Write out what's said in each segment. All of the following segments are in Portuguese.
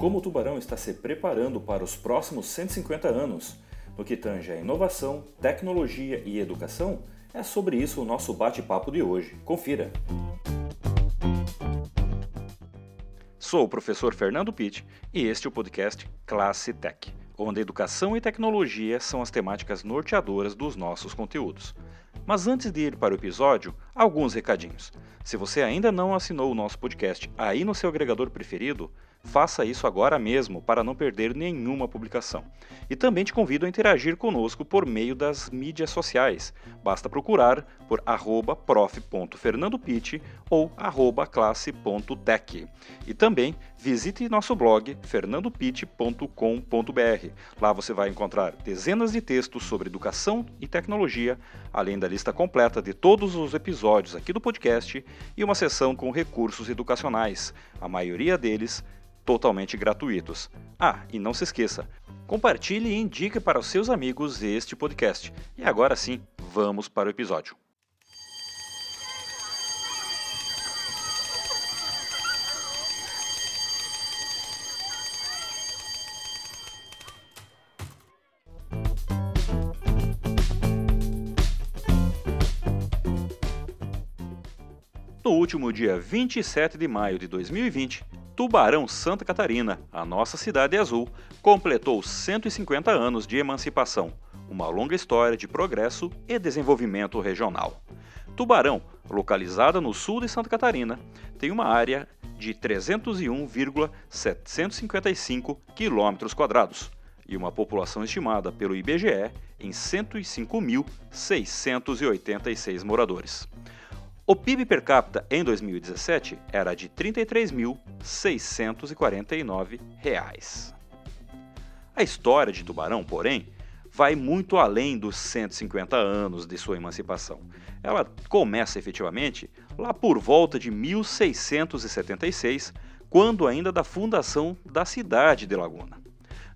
como o Tubarão está se preparando para os próximos 150 anos. No que tange a inovação, tecnologia e educação, é sobre isso o nosso bate-papo de hoje. Confira! Sou o professor Fernando Pitt e este é o podcast Classe Tech, onde educação e tecnologia são as temáticas norteadoras dos nossos conteúdos. Mas antes de ir para o episódio, alguns recadinhos. Se você ainda não assinou o nosso podcast aí no seu agregador preferido, Faça isso agora mesmo para não perder nenhuma publicação. E também te convido a interagir conosco por meio das mídias sociais. Basta procurar por prof.fernandopitt ou classe.tech. E também visite nosso blog fernandopitt.com.br. Lá você vai encontrar dezenas de textos sobre educação e tecnologia, além da lista completa de todos os episódios aqui do podcast e uma seção com recursos educacionais, a maioria deles totalmente gratuitos. Ah, e não se esqueça, compartilhe e indique para os seus amigos este podcast. E agora sim, vamos para o episódio. No último dia 27 de maio de 2020, Tubarão, Santa Catarina, a nossa cidade azul, completou 150 anos de emancipação, uma longa história de progresso e desenvolvimento regional. Tubarão, localizada no sul de Santa Catarina, tem uma área de 301,755 km e uma população estimada pelo IBGE em 105.686 moradores. O PIB per capita em 2017 era de R$ 33.649. A história de Tubarão, porém, vai muito além dos 150 anos de sua emancipação. Ela começa efetivamente lá por volta de 1676, quando ainda da fundação da cidade de Laguna.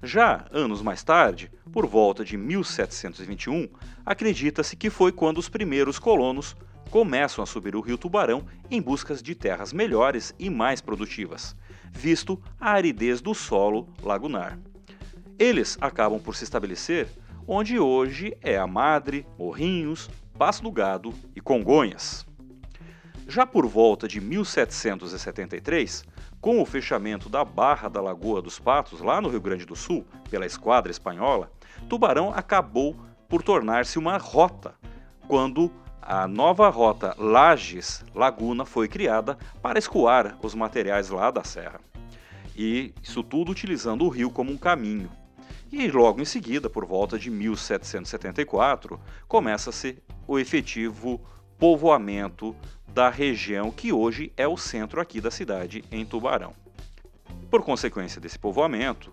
Já anos mais tarde, por volta de 1721, acredita-se que foi quando os primeiros colonos começam a subir o rio Tubarão em busca de terras melhores e mais produtivas, visto a aridez do solo lagunar. Eles acabam por se estabelecer onde hoje é a Madre, Morrinhos, Passo do Gado e Congonhas. Já por volta de 1773, com o fechamento da Barra da Lagoa dos Patos, lá no Rio Grande do Sul, pela esquadra espanhola, Tubarão acabou por tornar-se uma rota quando a nova rota Lages-Laguna foi criada para escoar os materiais lá da serra. E isso tudo utilizando o rio como um caminho. E logo em seguida, por volta de 1774, começa-se o efetivo povoamento da região que hoje é o centro aqui da cidade, em Tubarão. Por consequência desse povoamento,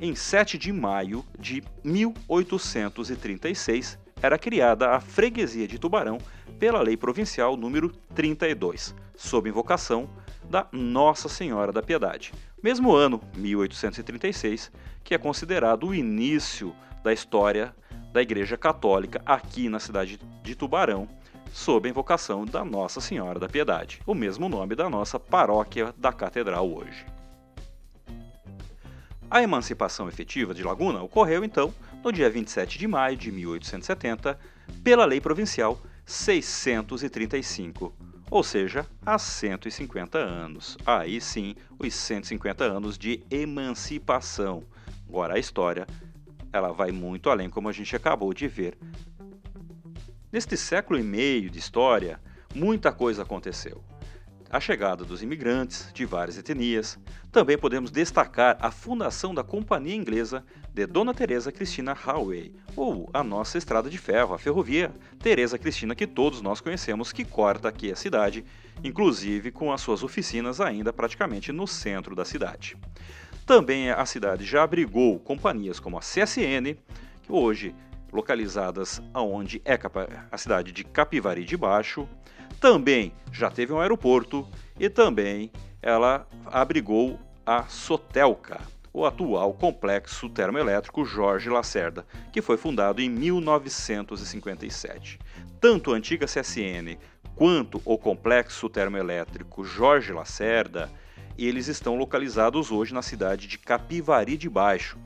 em 7 de maio de 1836, era criada a freguesia de Tubarão pela Lei Provincial número 32, sob invocação da Nossa Senhora da Piedade. Mesmo ano, 1836, que é considerado o início da história da Igreja Católica aqui na cidade de Tubarão, sob a invocação da Nossa Senhora da Piedade, o mesmo nome da nossa paróquia da Catedral hoje. A emancipação efetiva de Laguna ocorreu então no dia 27 de maio de 1870, pela Lei Provincial 635, ou seja, há 150 anos. Aí sim, os 150 anos de emancipação. Agora a história, ela vai muito além, como a gente acabou de ver. Neste século e meio de história, muita coisa aconteceu a chegada dos imigrantes de várias etnias. Também podemos destacar a fundação da Companhia Inglesa de Dona Teresa Cristina Highway, ou a nossa estrada de ferro, a ferrovia Teresa Cristina que todos nós conhecemos, que corta aqui a cidade, inclusive com as suas oficinas ainda praticamente no centro da cidade. Também a cidade já abrigou companhias como a CSN, que hoje localizadas aonde é a cidade de Capivari de Baixo, também já teve um aeroporto e também ela abrigou a Sotelca, o atual complexo termoelétrico Jorge Lacerda, que foi fundado em 1957. Tanto a antiga CSN quanto o complexo termoelétrico Jorge Lacerda, eles estão localizados hoje na cidade de Capivari de Baixo.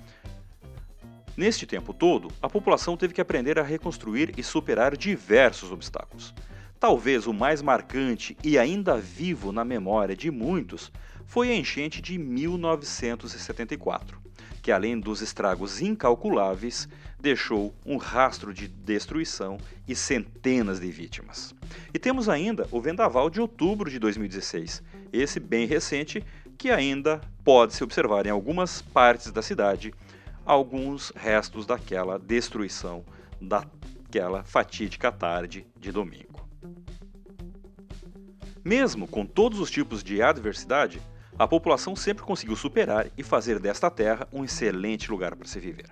Neste tempo todo, a população teve que aprender a reconstruir e superar diversos obstáculos. Talvez o mais marcante e ainda vivo na memória de muitos foi a enchente de 1974, que além dos estragos incalculáveis, deixou um rastro de destruição e centenas de vítimas. E temos ainda o vendaval de outubro de 2016, esse bem recente que ainda pode se observar em algumas partes da cidade alguns restos daquela destruição daquela fatídica tarde de domingo. Mesmo com todos os tipos de adversidade, a população sempre conseguiu superar e fazer desta terra um excelente lugar para se viver.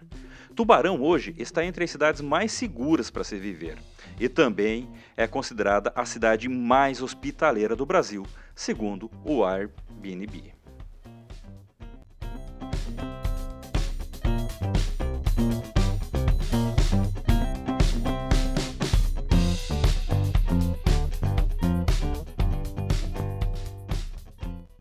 Tubarão hoje está entre as cidades mais seguras para se viver e também é considerada a cidade mais hospitaleira do Brasil, segundo o Airbnb.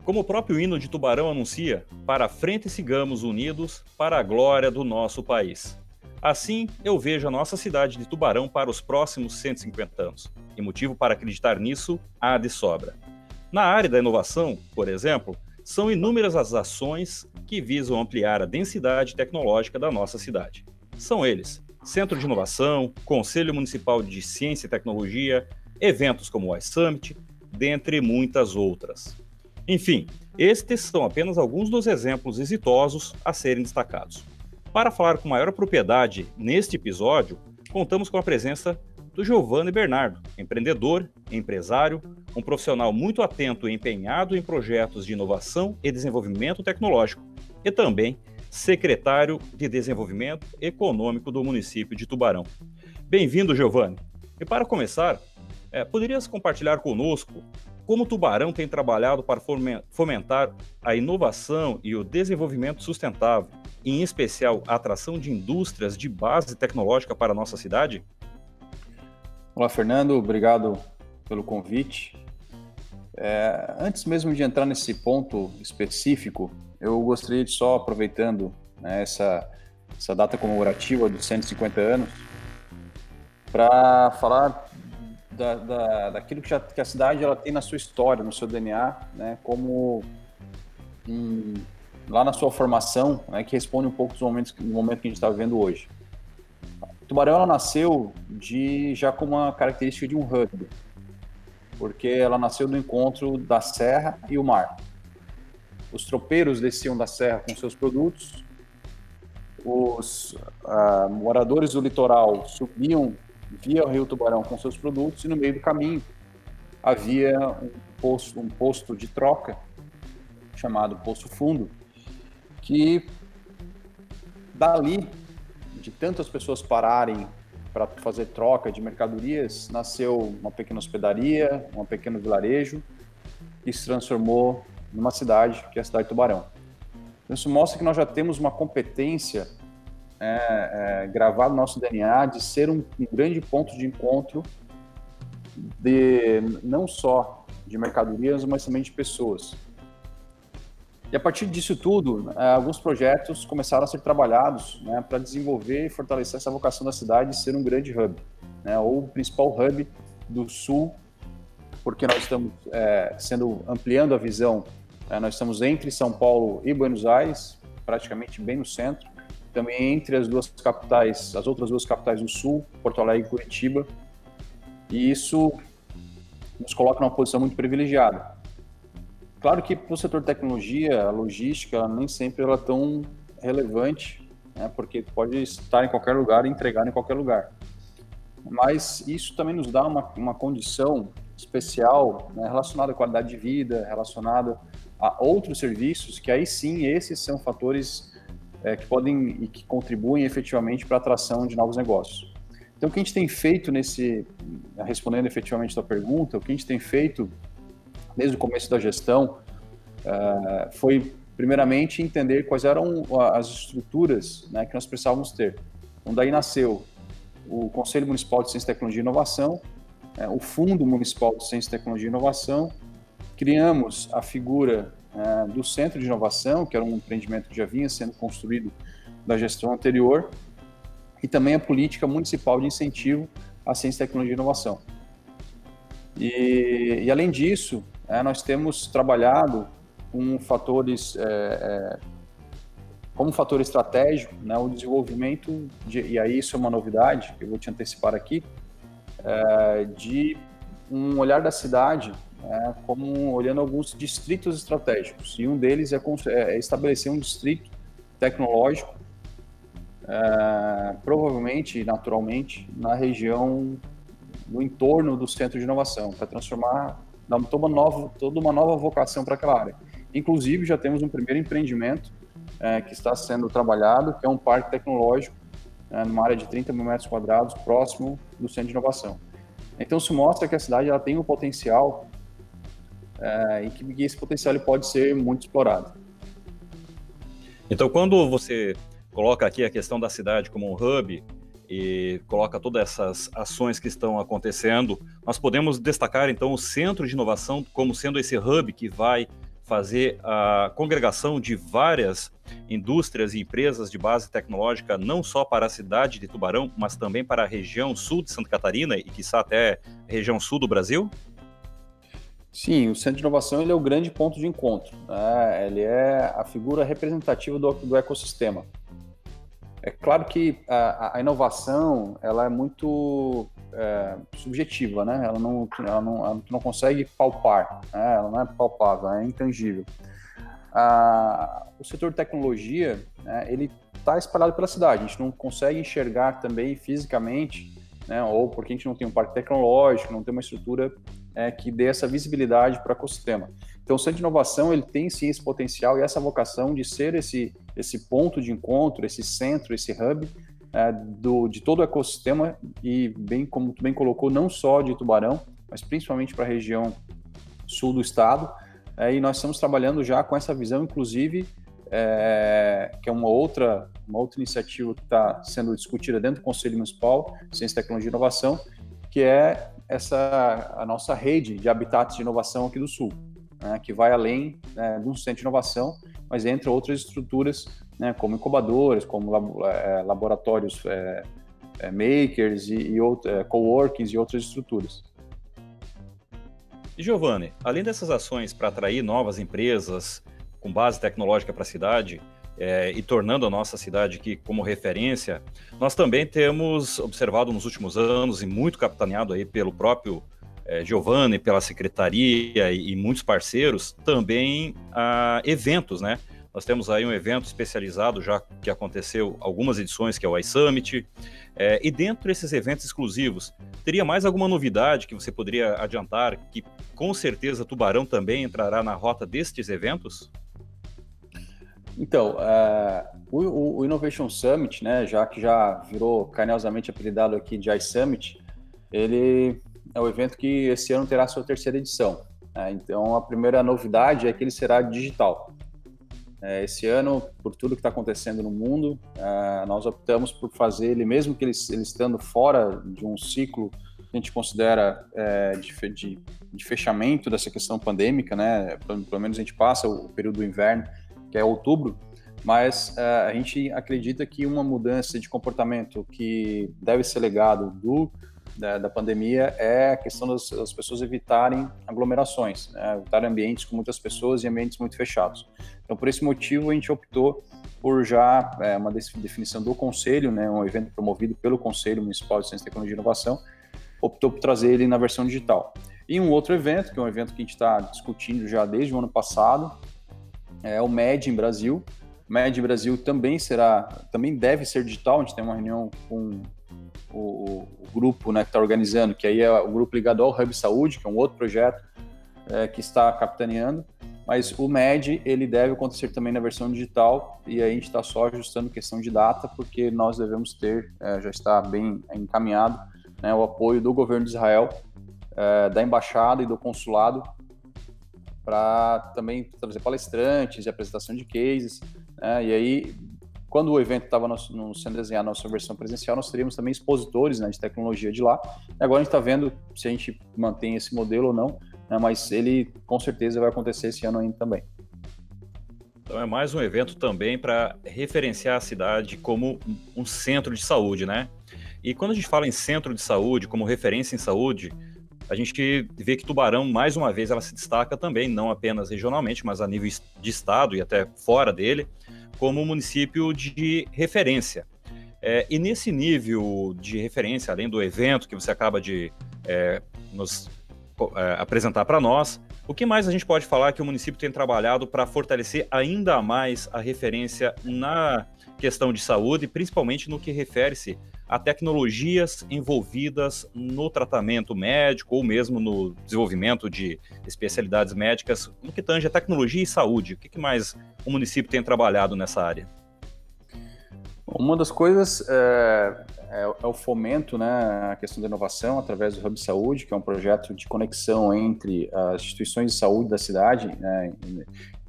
Como o próprio hino de Tubarão anuncia, para frente sigamos unidos para a glória do nosso país. Assim, eu vejo a nossa cidade de Tubarão para os próximos 150 anos, e motivo para acreditar nisso há de sobra. Na área da inovação, por exemplo, são inúmeras as ações que visam ampliar a densidade tecnológica da nossa cidade. São eles: Centro de Inovação, Conselho Municipal de Ciência e Tecnologia, eventos como o iSummit, dentre muitas outras. Enfim, estes são apenas alguns dos exemplos exitosos a serem destacados. Para falar com maior propriedade neste episódio, contamos com a presença do Giovanni Bernardo, empreendedor, empresário, um profissional muito atento e empenhado em projetos de inovação e desenvolvimento tecnológico, e também secretário de Desenvolvimento Econômico do município de Tubarão. Bem-vindo, Giovanni. E para começar, é, poderias compartilhar conosco como o Tubarão tem trabalhado para fomentar a inovação e o desenvolvimento sustentável, em especial a atração de indústrias de base tecnológica para a nossa cidade? Olá, Fernando, obrigado pelo convite. É, antes mesmo de entrar nesse ponto específico, eu gostaria de só, aproveitando né, essa, essa data comemorativa dos 150 anos, para falar da, da, daquilo que, já, que, a cidade ela tem na sua história, no seu DNA, né, como em, lá na sua formação, né, que responde um pouco dos momentos, do momento que a gente está vivendo hoje. Tubarão ela nasceu de já com uma característica de um hub, porque ela nasceu do encontro da serra e o mar. Os tropeiros desciam da serra com seus produtos, os uh, moradores do litoral subiam via o Rio Tubarão com seus produtos e no meio do caminho havia um posto, um posto de troca chamado Poço Fundo, que dali, de tantas pessoas pararem para fazer troca de mercadorias, nasceu uma pequena hospedaria, um pequeno vilarejo, que se transformou numa cidade, que é a cidade de Tubarão. Então, isso mostra que nós já temos uma competência é, é, gravado no nosso DNA de ser um, um, grande ponto de encontro de não só de mercadorias, mas também de pessoas. E a partir disso tudo, é, alguns projetos começaram a ser trabalhados né, para desenvolver e fortalecer essa vocação da cidade de ser um grande hub, né, ou o principal hub do sul, porque nós estamos é, sendo ampliando a visão. É, nós estamos entre São Paulo e Buenos Aires, praticamente bem no centro também entre as duas capitais, as outras duas capitais do Sul, Porto Alegre e Curitiba. E isso nos coloca numa posição muito privilegiada. Claro que para o setor de tecnologia, a logística, nem sempre ela é tão relevante, né, porque pode estar em qualquer lugar e entregar em qualquer lugar. Mas isso também nos dá uma, uma condição especial né, relacionada à qualidade de vida, relacionada a outros serviços, que aí sim esses são fatores é, que podem e que contribuem efetivamente para a atração de novos negócios. Então, o que a gente tem feito nesse, respondendo efetivamente a sua pergunta, o que a gente tem feito desde o começo da gestão uh, foi, primeiramente, entender quais eram as estruturas né, que nós precisávamos ter. Então, daí nasceu o Conselho Municipal de Ciência, Tecnologia e Inovação, é, o Fundo Municipal de Ciência, Tecnologia e Inovação, criamos a figura é, do Centro de Inovação, que era um empreendimento que já vinha sendo construído da gestão anterior, e também a política municipal de incentivo à ciência, tecnologia e inovação. E, e além disso, é, nós temos trabalhado com fatores, é, é, como fator estratégico, né, o desenvolvimento, de, e aí isso é uma novidade, que eu vou te antecipar aqui, é, de um olhar da cidade é, como olhando alguns distritos estratégicos. E um deles é, é estabelecer um distrito tecnológico, é, provavelmente, naturalmente, na região, no entorno do centro de inovação, para transformar, dar toda uma nova, toda uma nova vocação para aquela área. Inclusive, já temos um primeiro empreendimento é, que está sendo trabalhado, que é um parque tecnológico, é, numa área de 30 mil metros quadrados, próximo do centro de inovação. Então, isso mostra que a cidade ela tem um potencial é, e que esse potencial pode ser muito explorado. Então, quando você coloca aqui a questão da cidade como um hub e coloca todas essas ações que estão acontecendo, nós podemos destacar então o centro de inovação como sendo esse hub que vai fazer a congregação de várias indústrias e empresas de base tecnológica, não só para a cidade de Tubarão, mas também para a região sul de Santa Catarina e, quiçá, até região sul do Brasil? Sim, o Centro de Inovação ele é o grande ponto de encontro. Né? Ele é a figura representativa do, do ecossistema. É claro que a, a inovação ela é muito é, subjetiva, né? Ela não, ela não, ela não consegue palpar, né? ela não é palpável, é intangível. Ah, o setor de tecnologia, né, ele está espalhado pela cidade. A gente não consegue enxergar também fisicamente, né, ou porque a gente não tem um parque tecnológico, não tem uma estrutura é, que dê essa visibilidade para o ecossistema. Então, o Centro de Inovação ele tem sim esse potencial e essa vocação de ser esse, esse ponto de encontro, esse centro, esse hub é, do, de todo o ecossistema e, bem como tu bem colocou, não só de Tubarão, mas principalmente para a região sul do estado. É, e nós estamos trabalhando já com essa visão, inclusive, é, que é uma outra, uma outra iniciativa que está sendo discutida dentro do Conselho Municipal, Ciência, Tecnologia e Inovação, que é essa a nossa rede de habitats de inovação aqui do Sul, né, que vai além né, de um centro de inovação, mas entre outras estruturas, né, como incubadoras, como é, laboratórios é, é, makers e, e é, coworkings e outras estruturas. E Giovanni, além dessas ações para atrair novas empresas com base tecnológica para a cidade, é, e tornando a nossa cidade aqui como referência, nós também temos observado nos últimos anos, e muito capitaneado aí pelo próprio é, Giovanni, pela secretaria e, e muitos parceiros, também eventos, né? Nós temos aí um evento especializado já que aconteceu algumas edições, que é o iSummit. É, e dentro desses eventos exclusivos, teria mais alguma novidade que você poderia adiantar que com certeza Tubarão também entrará na rota destes eventos? Então, uh, o, o, Innovation Summit, né, já que já virou carinhosamente apelidado aqui de iSummit, ele é o evento que esse ano terá sua terceira edição. Né? Então, a primeira novidade é que ele será digital. É, esse ano, por tudo que está acontecendo no mundo, uh, nós optamos por fazer ele, mesmo que ele, ele, estando fora de um ciclo que a gente considera é, de, de, de, fechamento dessa questão pandêmica, né? Pelo, menos a gente passa o período do inverno que é outubro, mas uh, a gente acredita que uma mudança de comportamento que deve ser legado do, da, da pandemia é a questão das, das pessoas evitarem aglomerações, né? evitar ambientes com muitas pessoas e ambientes muito fechados. Então, por esse motivo, a gente optou por já é, uma definição do Conselho, né, um evento promovido pelo Conselho Municipal de Ciência, Tecnologia e Inovação, optou por trazer ele na versão digital. E um outro evento, que é um evento que a gente está discutindo já desde o ano passado, é o MED em Brasil. O MED Brasil também será, também deve ser digital. A gente tem uma reunião com o, o, o grupo né, que está organizando, que aí é o grupo ligado ao Hub Saúde, que é um outro projeto é, que está capitaneando. Mas o MED ele deve acontecer também na versão digital e aí a gente está só ajustando questão de data, porque nós devemos ter, é, já está bem encaminhado, né, o apoio do governo de Israel, é, da embaixada e do consulado para também trazer palestrantes e apresentação de cases. Né? E aí, quando o evento estava sendo desenhado nossa versão presencial, nós teríamos também expositores né, de tecnologia de lá. E agora a gente está vendo se a gente mantém esse modelo ou não, né? mas ele com certeza vai acontecer esse ano ainda também. Então é mais um evento também para referenciar a cidade como um centro de saúde, né? E quando a gente fala em centro de saúde, como referência em saúde, a gente vê que Tubarão, mais uma vez, ela se destaca também, não apenas regionalmente, mas a nível de estado e até fora dele, como município de referência. É, e nesse nível de referência, além do evento que você acaba de é, nos é, apresentar para nós, o que mais a gente pode falar que o município tem trabalhado para fortalecer ainda mais a referência na questão de saúde, principalmente no que refere-se a tecnologias envolvidas no tratamento médico ou mesmo no desenvolvimento de especialidades médicas, no que tange a tecnologia e saúde. O que mais o município tem trabalhado nessa área? Uma das coisas é, é, é, o fomento, né, a questão da inovação através do Hub Saúde, que é um projeto de conexão entre as instituições de saúde da cidade, né,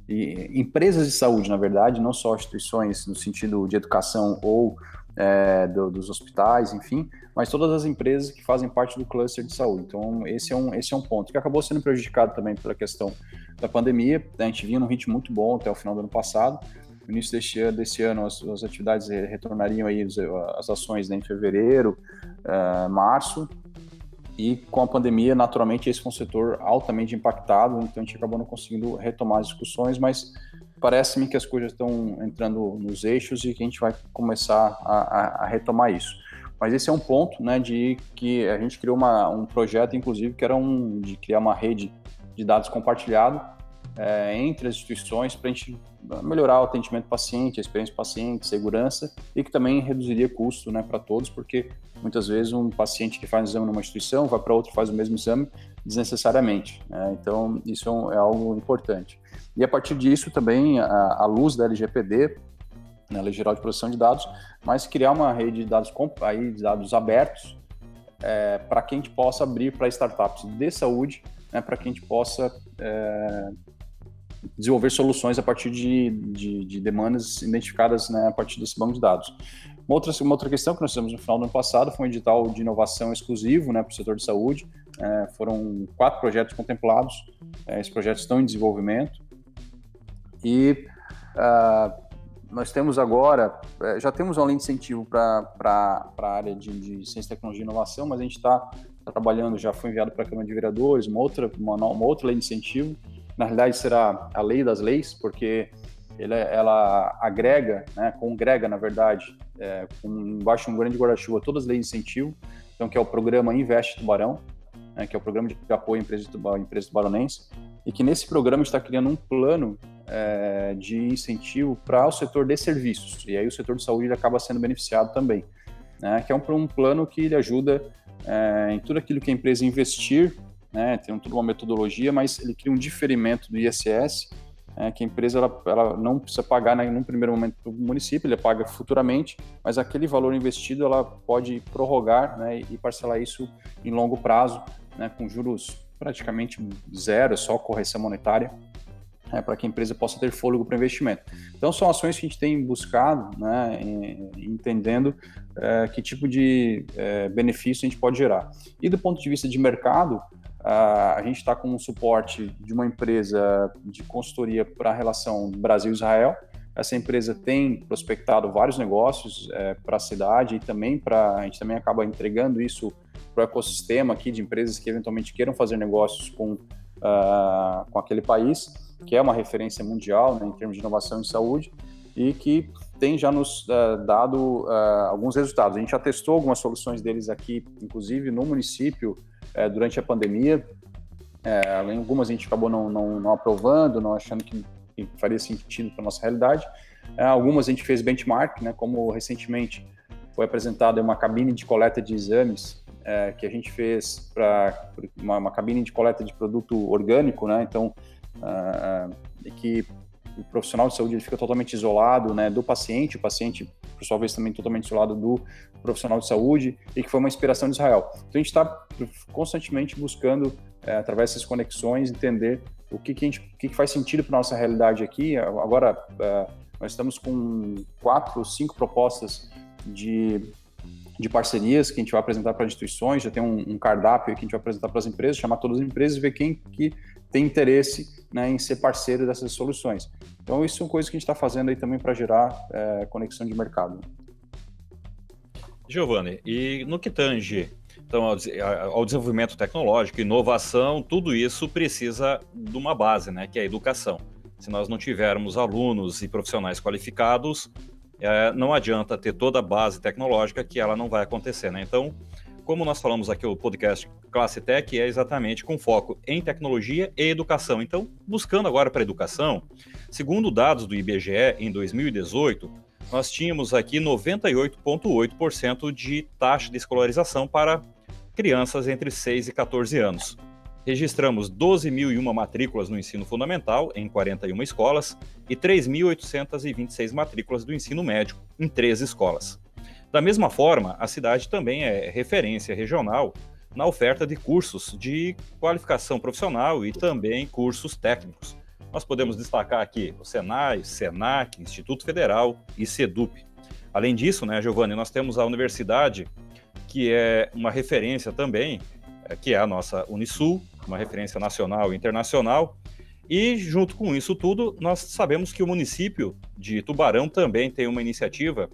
e, e empresas de saúde, na verdade, não só instituições no sentido de educação ou é, do, dos hospitais, enfim, mas todas as empresas que fazem parte do cluster de saúde. Então, esse é um, esse é um ponto que acabou sendo prejudicado também pela questão da pandemia. A gente vinha num ritmo muito bom até o final do ano passado. No início deste ano, desse ano as, as atividades retornariam aí as ações né, em fevereiro, uh, março, e com a pandemia, naturalmente, esse foi um setor altamente impactado, então a gente acabou não conseguindo retomar as discussões, mas parece-me que as coisas estão entrando nos eixos e que a gente vai começar a, a, a retomar isso. Mas esse é um ponto, né, de que a gente criou uma, um projeto, inclusive, que era um de criar uma rede de dados compartilhado é, entre as instituições para a gente melhorar o atendimento do paciente, a experiência do paciente, segurança e que também reduziria custo né, para todos, porque muitas vezes um paciente que faz um exame numa instituição vai para outra faz o mesmo exame desnecessariamente. Né? Então, isso é, um, é, algo importante. E a partir disso também, a luz da LGPD, na né, Lei Geral de Proteção de Dados, mas criar uma rede de dados, aí, de dados abertos é, para que a gente possa abrir para startups de saúde, né, para que a gente possa é, desenvolver soluções a partir de, de, de demandas identificadas né, a partir desse banco de dados. Uma outra, uma outra questão que nós fizemos no final do ano passado foi um edital de inovação exclusivo né, para o setor de saúde. É, foram quatro projetos contemplados, é, esses projetos estão em desenvolvimento. E uh, nós temos agora, é, já temos uma linha de incentivo para a área de, de, ciência, tecnologia e inovação, mas a gente está tá trabalhando, já foi enviado para a Câmara de Vereadores, uma outra, uma, uma outra lei de incentivo na realidade será a lei das leis, porque ela, ela agrega, né, congrega, na verdade, é, com, um grande guarda-chuva todas as leis de incentivo, então que é o programa Investe Tubarão, né, que é o programa de apoio à empresa, tubarão, empresa tubaronense, e que nesse programa está criando um plano é, de incentivo para o setor de serviços, e aí o setor de saúde acaba sendo beneficiado também, né, que é um, um plano que ele ajuda é, em tudo aquilo que a empresa investir né, tem toda uma metodologia, mas ele cria um diferimento do ISS, é, que a empresa ela, ela não precisa pagar né, num primeiro momento para o município, ele paga futuramente, mas aquele valor investido ela pode prorrogar né, e parcelar isso em longo prazo, né, com juros praticamente zero, só correção monetária, é, para que a empresa possa ter fôlego para investimento. Então, são ações que a gente tem buscado, né, entendendo é, que tipo de é, benefício a gente pode gerar. E do ponto de vista de mercado, a gente está com um suporte de uma empresa de consultoria para a relação Brasil-Israel. Essa empresa tem prospectado vários negócios é, para a cidade e também para a gente também acaba entregando isso para o ecossistema aqui de empresas que eventualmente queiram fazer negócios com, uh, com aquele país, que é uma referência mundial né, em termos de inovação em saúde e que tem já nos uh, dado uh, alguns resultados. A gente já testou algumas soluções deles aqui, inclusive no município é, durante a pandemia. É, algumas a gente acabou não, não, não aprovando, não achando que, faria sentido para nossa realidade. É, algumas a gente fez benchmark, né, como recentemente foi apresentada uma cabine de coleta de exames é, que a gente fez para uma, uma, cabine de coleta de produto orgânico, né? Então, uh, que o profissional de saúde ele fica totalmente isolado né, do paciente, o paciente, por sua vez, também totalmente isolado do profissional de saúde, e que foi uma inspiração de Israel. Então, a gente está constantemente buscando, é, através dessas conexões, entender o que, que, gente, o que, que faz sentido para nossa realidade aqui. Agora, é, nós estamos com quatro, cinco propostas de de parcerias que a gente vai apresentar para instituições, já tem um, um cardápio que a gente vai apresentar para as empresas, chamar todas as empresas e ver quem que tem interesse né, em ser parceiro dessas soluções. Então, isso são coisas que a gente está fazendo aí também para gerar é, conexão de mercado. Giovanni, e no que tange então, ao, desenvolvimento tecnológico, inovação, tudo isso precisa de uma base, né, que é a educação. Se nós não tivermos alunos e profissionais qualificados, é, não adianta ter toda a base tecnológica que ela não vai acontecer, né? Então, como nós falamos aqui, o podcast Classe Tech é exatamente com foco em tecnologia e educação. Então, buscando agora para educação, segundo dados do IBGE, em 2018, nós tínhamos aqui 98,8% de taxa de escolarização para crianças entre 6 e 14 anos. Registramos 12.001 matrículas no ensino fundamental, em 41 escolas, e 3.826 matrículas do ensino médio, em 13 escolas. Da mesma forma, a cidade também é referência regional na oferta de cursos de qualificação profissional e também cursos técnicos, nós podemos destacar aqui o Senai, Senac, Instituto Federal e SEDUP. Além disso, né, Giovanni, nós temos a universidade, que é uma referência também, é, que é a nossa Unisul, uma referência nacional e internacional. E, junto com isso tudo, nós sabemos que o município de Tubarão também tem uma iniciativa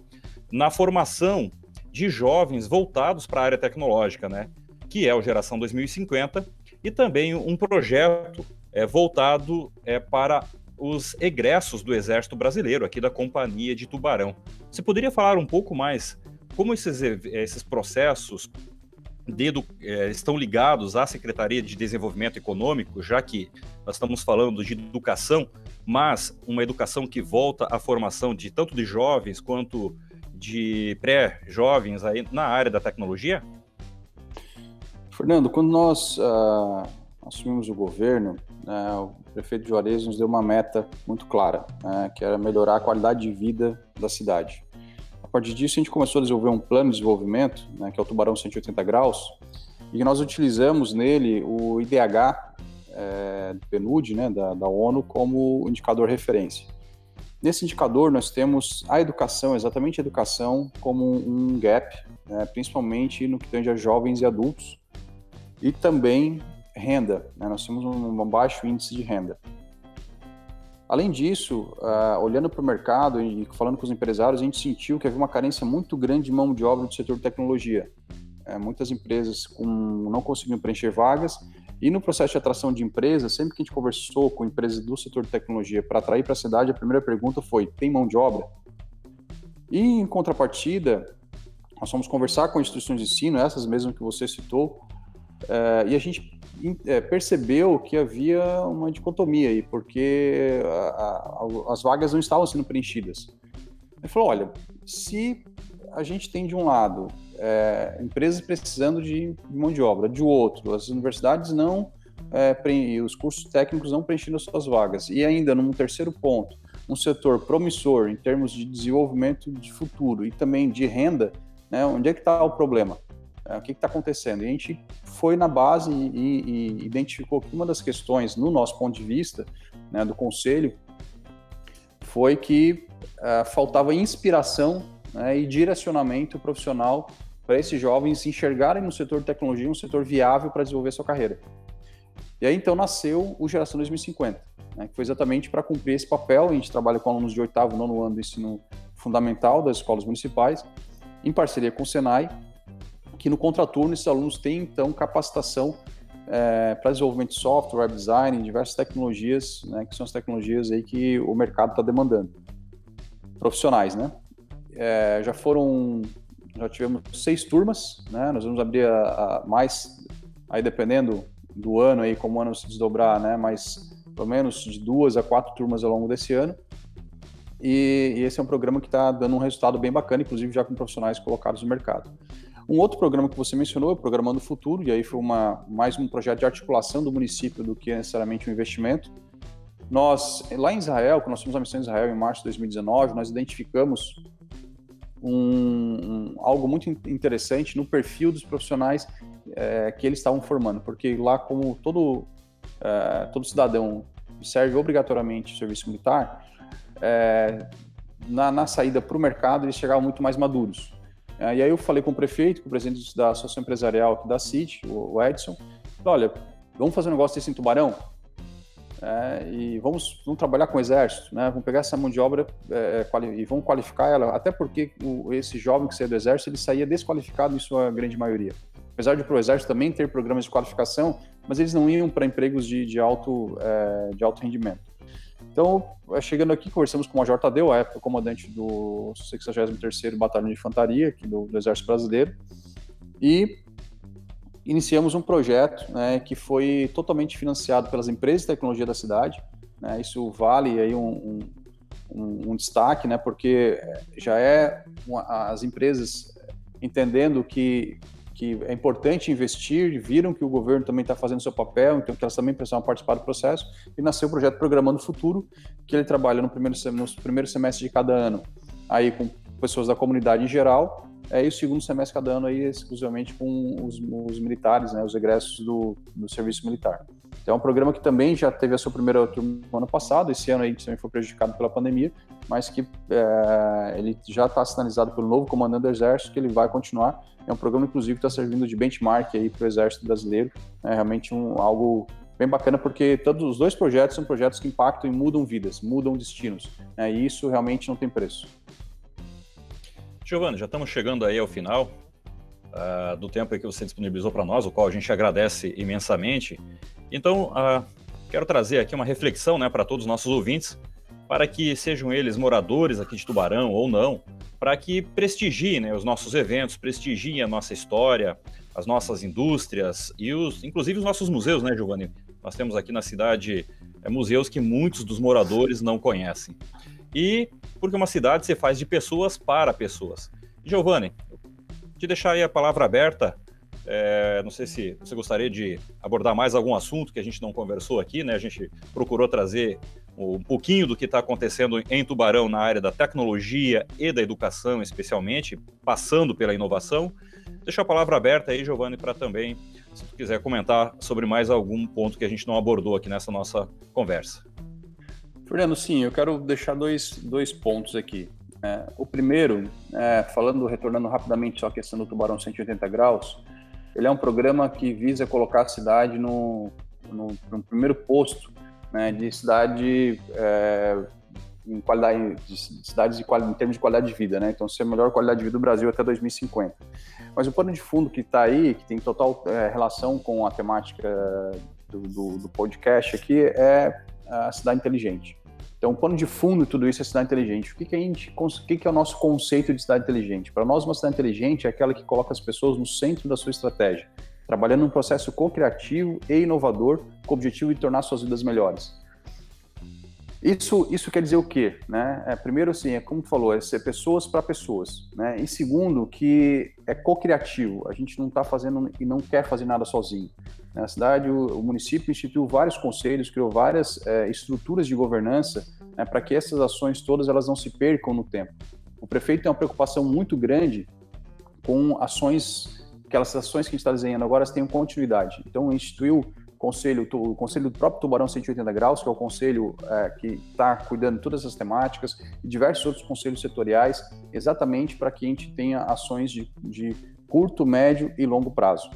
na formação de jovens voltados para a área tecnológica, né? que é o Geração 2050, e também um projeto é, voltado é, para os egressos do Exército Brasileiro, aqui da Companhia de Tubarão. Você poderia falar um pouco mais como esses, esses processos de, é, estão ligados à Secretaria de Desenvolvimento Econômico, já que nós estamos falando de educação, mas uma educação que volta à formação de tanto de jovens quanto de pré-jovens aí na área da tecnologia? Fernando, quando nós uh, assumimos o governo, né, o prefeito Juarez nos deu uma meta muito clara, né, que era melhorar a qualidade de vida da cidade. A partir disso, a gente começou a desenvolver um plano de desenvolvimento, né, que é o Tubarão 180 Graus, e nós utilizamos nele o IDH é, do PNUD, né, da, da ONU, como indicador referência. Nesse indicador, nós temos a educação, exatamente a educação, como um gap, né, principalmente no que tange a jovens e adultos, e também renda, né? nós temos um, baixo índice de renda. Além disso, uh, olhando para o mercado e falando com os empresários, a gente sentiu que havia uma carência muito grande de mão de obra no setor de tecnologia. É, muitas empresas com, não conseguiam preencher vagas e no processo de atração de empresas, sempre que a gente conversou com empresas do setor de tecnologia para atrair para a cidade, a primeira pergunta foi: tem mão de obra? E em contrapartida, nós fomos conversar com instituições de ensino, essas mesmas que você citou, uh, e a gente é, percebeu que havia uma dicotomia aí, porque as vagas não estavam sendo preenchidas. Ele falou: olha, se a gente tem de um lado é, empresas precisando de mão de obra, de outro, as universidades não é, os cursos técnicos não preenchendo as suas vagas, e ainda num terceiro ponto, um setor promissor em termos de desenvolvimento de futuro e também de renda, né, onde é que está o problema? É, o que está acontecendo? E a gente foi na base e, e, e, identificou que uma das questões, no nosso ponto de vista, né, do conselho, foi que uh, faltava inspiração né, e direcionamento profissional para esses jovens enxergarem no setor de tecnologia um setor viável para desenvolver sua carreira. E aí então nasceu o Geração 2050, né, que foi exatamente para cumprir esse papel. A gente trabalha com alunos de oitavo, nono ano do ensino fundamental das escolas municipais, em parceria com o Senai, que no contraturno esses alunos têm então capacitação é, para desenvolvimento de software, web design, diversas tecnologias, né, que são as tecnologias aí que o mercado está demandando. Profissionais, né? É, já foram, já tivemos seis turmas, né? Nós vamos abrir a, a mais, aí dependendo do ano aí, como o ano se desdobrar, né? Mais pelo menos de duas a quatro turmas ao longo desse ano. E, e esse é um programa que está dando um resultado bem bacana, inclusive já com profissionais colocados no mercado. Um outro programa que você mencionou é o Programando Futuro, e aí foi uma, mais um projeto de articulação do município do que necessariamente um investimento. Nós, lá em Israel, quando nós fomos a missão em Israel em março de 2019, nós identificamos um, um, algo muito interessante no perfil dos profissionais é, que eles estavam formando, porque lá, como todo, é, todo cidadão serve obrigatoriamente o serviço militar, é, na, na saída para o mercado eles chegavam muito mais maduros. É, e aí eu falei com o prefeito, com o presidente da Associação Empresarial da CIT, o Edson, olha, vamos fazer um negócio desse em Tubarão? É, e vamos, vamos, trabalhar com o exército, né? Vamos pegar essa mão de obra é, é e vamos qualificar ela, até porque o, esse jovem que saía do exército, ele saía desqualificado em sua grande maioria. Apesar de o exército também ter programas de qualificação, mas eles não iam para empregos de, de, alto, é, de alto rendimento. Então, é, chegando aqui, conversamos com o Major Tadeu, a época comandante do 63º Batalhão de Infantaria, aqui do, do Exército Brasileiro, e iniciamos um projeto né, que foi totalmente financiado pelas empresas de tecnologia da cidade. Né, isso vale aí um, um, um, destaque, né, porque já é uma, as empresas entendendo que, que é importante investir, viram que o governo também está fazendo seu papel, então que elas também precisam participar do processo, e nasceu o projeto Programando o Futuro, que ele trabalha no primeiro, no primeiro semestre de cada ano, aí com pessoas da comunidade em geral, é, e o segundo semestre cada ano aí exclusivamente com os, os militares, né, os egressos do, do serviço militar. Então é um programa que também já teve a sua primeira turma no ano passado, esse ano aí também foi prejudicado pela pandemia, mas que é, ele já está sinalizado pelo novo comandante do Exército que ele vai continuar. É um programa, inclusive, que está servindo de benchmark aí para o Exército Brasileiro. É realmente um, algo bem bacana porque todos os dois projetos são projetos que impactam e mudam vidas, mudam destinos. Né, e isso realmente não tem preço. Giovanni, já estamos chegando aí ao final uh, do tempo que você disponibilizou para nós, o qual a gente agradece imensamente. Então, uh, quero trazer aqui uma reflexão né, para todos os nossos ouvintes, para que sejam eles moradores aqui de Tubarão ou não, para que prestigiem né, os nossos eventos, prestigiem a nossa história, as nossas indústrias e os, inclusive os nossos museus, né, Giovanni? Nós temos aqui na cidade é, museus que muitos dos moradores não conhecem e porque uma cidade se faz de pessoas para pessoas. Giovanni, te deixar aí a palavra aberta. É, não sei se você gostaria de abordar mais algum assunto que a gente não conversou aqui, né? A gente procurou trazer um pouquinho do que está acontecendo em Tubarão na área da tecnologia e da educação, especialmente, passando pela inovação. Deixa a palavra aberta aí, Giovanni, para também, se tu quiser comentar sobre mais algum ponto que a gente não abordou aqui nessa nossa conversa. Fernando, sim, eu quero deixar dois, dois pontos aqui. É, o primeiro, é, falando, retornando rapidamente só a questão do Tubarão 180 Graus, ele é um programa que visa colocar a cidade no, no, no primeiro posto né, de cidade é, em qualidade de cidades de em termos de qualidade de vida, né? Então, ser a melhor qualidade de vida do Brasil até 2050. Mas o pano de fundo que está aí, que tem total é, relação com a temática do, do, do podcast aqui, é a cidade inteligente. Então, o pano de fundo tudo isso é cidade inteligente. O que, que, a gente, o que, que é o nosso conceito de cidade inteligente? Para nós, uma cidade inteligente é aquela que coloca as pessoas no centro da sua estratégia, trabalhando num processo co-criativo e inovador com o objetivo de tornar suas vidas melhores. Isso, isso quer dizer o quê? Né? É, primeiro, assim, é como tu falou, é ser pessoas para pessoas. Né? E segundo, que é co-criativo. A gente não está fazendo e não quer fazer nada sozinho. Na cidade, o, o município instituiu vários conselhos, criou várias é, estruturas de governança né, para que essas ações todas elas não se percam no tempo. O prefeito tem uma preocupação muito grande com ações, aquelas ações que a gente está desenhando agora, elas tenham continuidade. Então, instituiu conselho, o conselho do próprio Tubarão 180 Graus, que é o conselho é, que está cuidando de todas essas temáticas, e diversos outros conselhos setoriais, exatamente para que a gente tenha ações de, de curto, médio e longo prazo.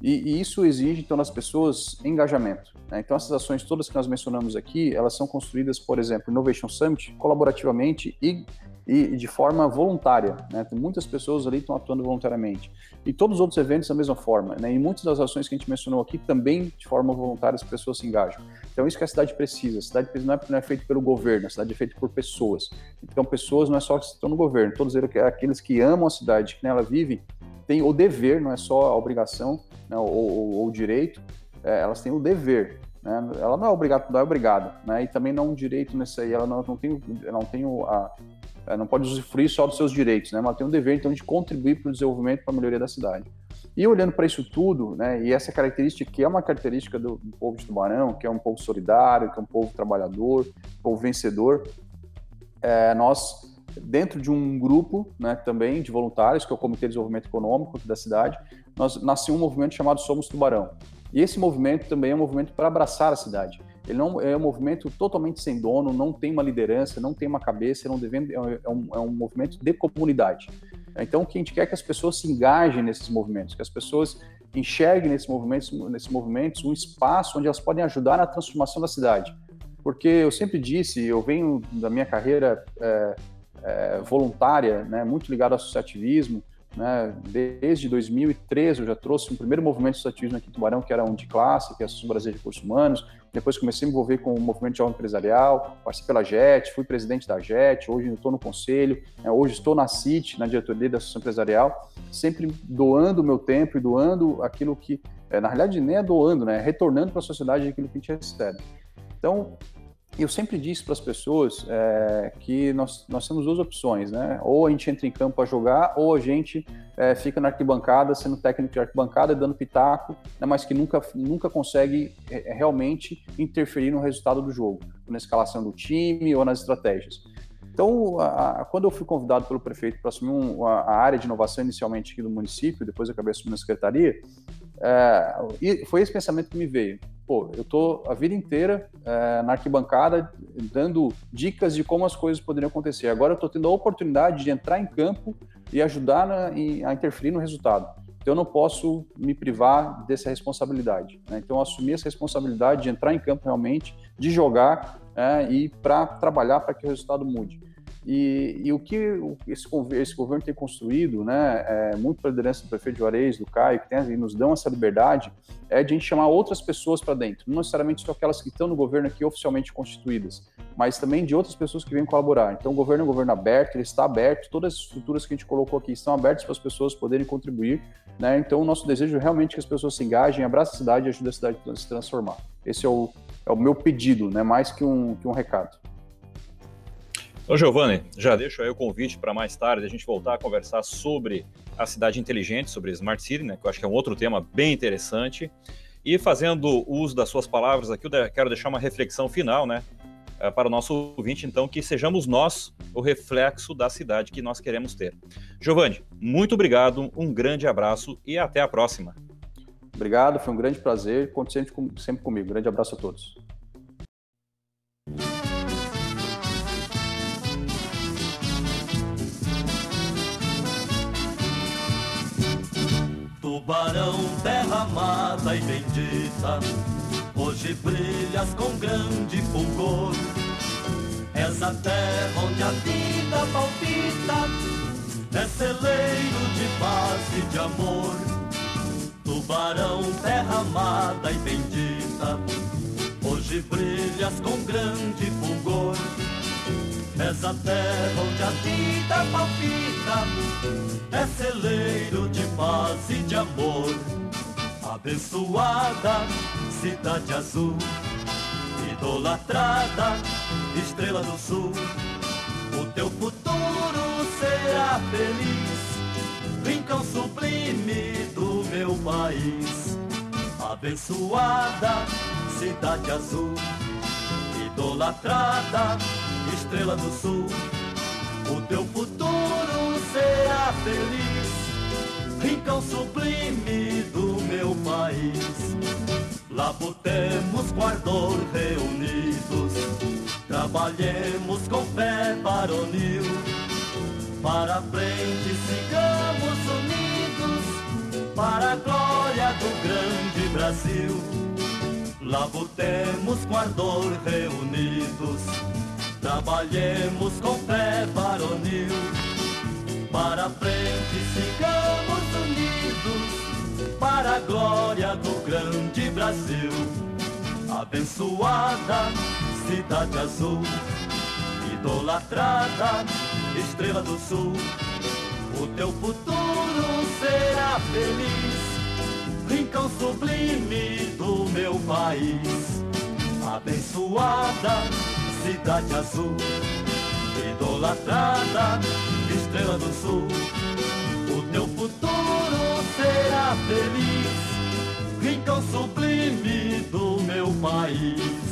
E, e, isso exige, então, das pessoas engajamento. Né? Então, essas ações todas que nós mencionamos aqui, elas são construídas, por exemplo, Innovation Summit, colaborativamente e e de forma voluntária. Né? Tem muitas pessoas ali estão atuando voluntariamente. E todos os outros eventos da mesma forma. Né? E muitas das ações que a gente mencionou aqui também de forma voluntária as pessoas se engajam. Então isso que a cidade precisa. A cidade não é, não é feita pelo governo, a cidade é feita por pessoas. Então pessoas não é só que estão no governo, todos aqueles que amam a cidade, que nela vivem, têm o dever, não é só a obrigação né, ou, ou, ou o direito, é, elas têm o dever né? Ela não é obrigada, não é obrigada, né? E também não é um direito nesse aí, ela não, não tem, não tem a, não pode usufruir só dos seus direitos, né? Mas tem um dever então de contribuir para o desenvolvimento, para a melhoria da cidade. E olhando para isso tudo, né? E essa característica que é uma característica do, do, povo de Tubarão, que é um povo solidário, que é um povo trabalhador, um povo vencedor, é, nós dentro de um grupo, né? Também de voluntários, que é o Comitê de Desenvolvimento Econômico da cidade, nós nasceu um movimento chamado Somos Tubarão. E esse movimento também é um movimento para abraçar a cidade. Ele não é um movimento totalmente sem dono, não tem uma liderança, não tem uma cabeça, não devendo, é, um, é um movimento de comunidade. Então, o que a gente quer é que as pessoas se engajem nesses movimentos, que as pessoas enxerguem nesses movimentos, nesses movimentos um espaço onde elas podem ajudar na transformação da cidade. Porque eu sempre disse, eu venho da minha carreira é, é, voluntária, né, muito ligado ao associativismo, né, desde 2013 eu já trouxe um primeiro movimento associativismo aqui em Tubarão, que era um de classe, que é a Associação Brasileira de Recursos Humanos. Depois comecei a me envolver com o movimento jovem empresarial, passei pela JET, fui presidente da JET, hoje estou no conselho, né, hoje estou na CIT, na diretoria da Associação Empresarial, sempre doando o meu tempo e doando aquilo que, é, na realidade nem é doando, né, é retornando para a sociedade aquilo que a gente recebe. Então, eu sempre disse para as pessoas é, que nós, nós temos duas opções, né? Ou a gente entra em campo a jogar, ou a gente é, fica na arquibancada, sendo técnico de arquibancada, dando pitaco, né, mas que nunca, nunca consegue é, realmente interferir no resultado do jogo, na escalação do time ou nas estratégias. Então, a, a, quando eu fui convidado pelo prefeito para assumir um, a, a, área de inovação inicialmente aqui do município, depois eu acabei assumindo a secretaria, é, foi esse pensamento que me veio pô, eu tô a vida inteira é, na arquibancada dando dicas de como as coisas poderiam acontecer. Agora eu estou tendo a oportunidade de entrar em campo e ajudar na, a interferir no resultado. Então eu não posso me privar dessa responsabilidade. Né? Então eu assumi essa responsabilidade de entrar em campo realmente, de jogar é, e para trabalhar para que o resultado mude. E, e, o que esse, esse, governo tem construído, né, é, muito pela liderança do prefeito Juarez, do Caio, que tem, nos dão essa liberdade, é de a gente chamar outras pessoas para dentro. Não necessariamente só aquelas que estão no governo aqui oficialmente constituídas, mas também de outras pessoas que vêm colaborar. Então, o governo é um governo aberto, ele está aberto, todas as estruturas que a gente colocou aqui estão abertas para as pessoas poderem contribuir. Né? Então, o nosso desejo é realmente que as pessoas se engajem, abracem a cidade e ajudem a cidade a se transformar. Esse é o, é o meu pedido, né? mais que um, que um recado. Ô Giovanni, já deixo aí o convite para mais tarde a gente voltar a conversar sobre a cidade inteligente, sobre Smart City, né, que eu acho que é um outro tema bem interessante. E fazendo uso das suas palavras aqui, eu quero deixar uma reflexão final, né, eh, para o nosso ouvinte, então, que sejamos nós o reflexo da cidade que nós queremos ter. Giovanni, muito obrigado, um grande abraço e até a próxima. Obrigado, foi um grande prazer. Conte sempre, sempre comigo. Grande abraço a todos. Tubarão, terra amada e bendita, hoje brilhas com grande fulgor. És a terra onde a vida palpita, é celeiro de paz e de amor. Tubarão, terra amada e bendita, hoje brilhas com grande fulgor. És a terra onde a vida palpita, é celeiro de paz e de amor. Abençoada cidade azul, idolatrada estrela do sul. O teu futuro será feliz, rincão sublime do meu país. Abençoada cidade azul, idolatrada estrela do sul. O teu futuro será feliz, rincão sublime do meu país. Lá botemos com ardor reunidos, trabalhemos com fé varonil. Para frente sigamos unidos, para a glória do grande Brasil. Lá botemos com ardor reunidos, Trabalhemos com fé varonil. Para frente sigamos unidos Para a glória do grande Brasil. Abençoada cidade azul Idolatrada estrela do sul. O teu futuro será feliz Rincão sublime do meu país. Abençoada cidade azul, idolatrada, estrela do sul. O teu futuro será feliz, rincão sublime do meu país.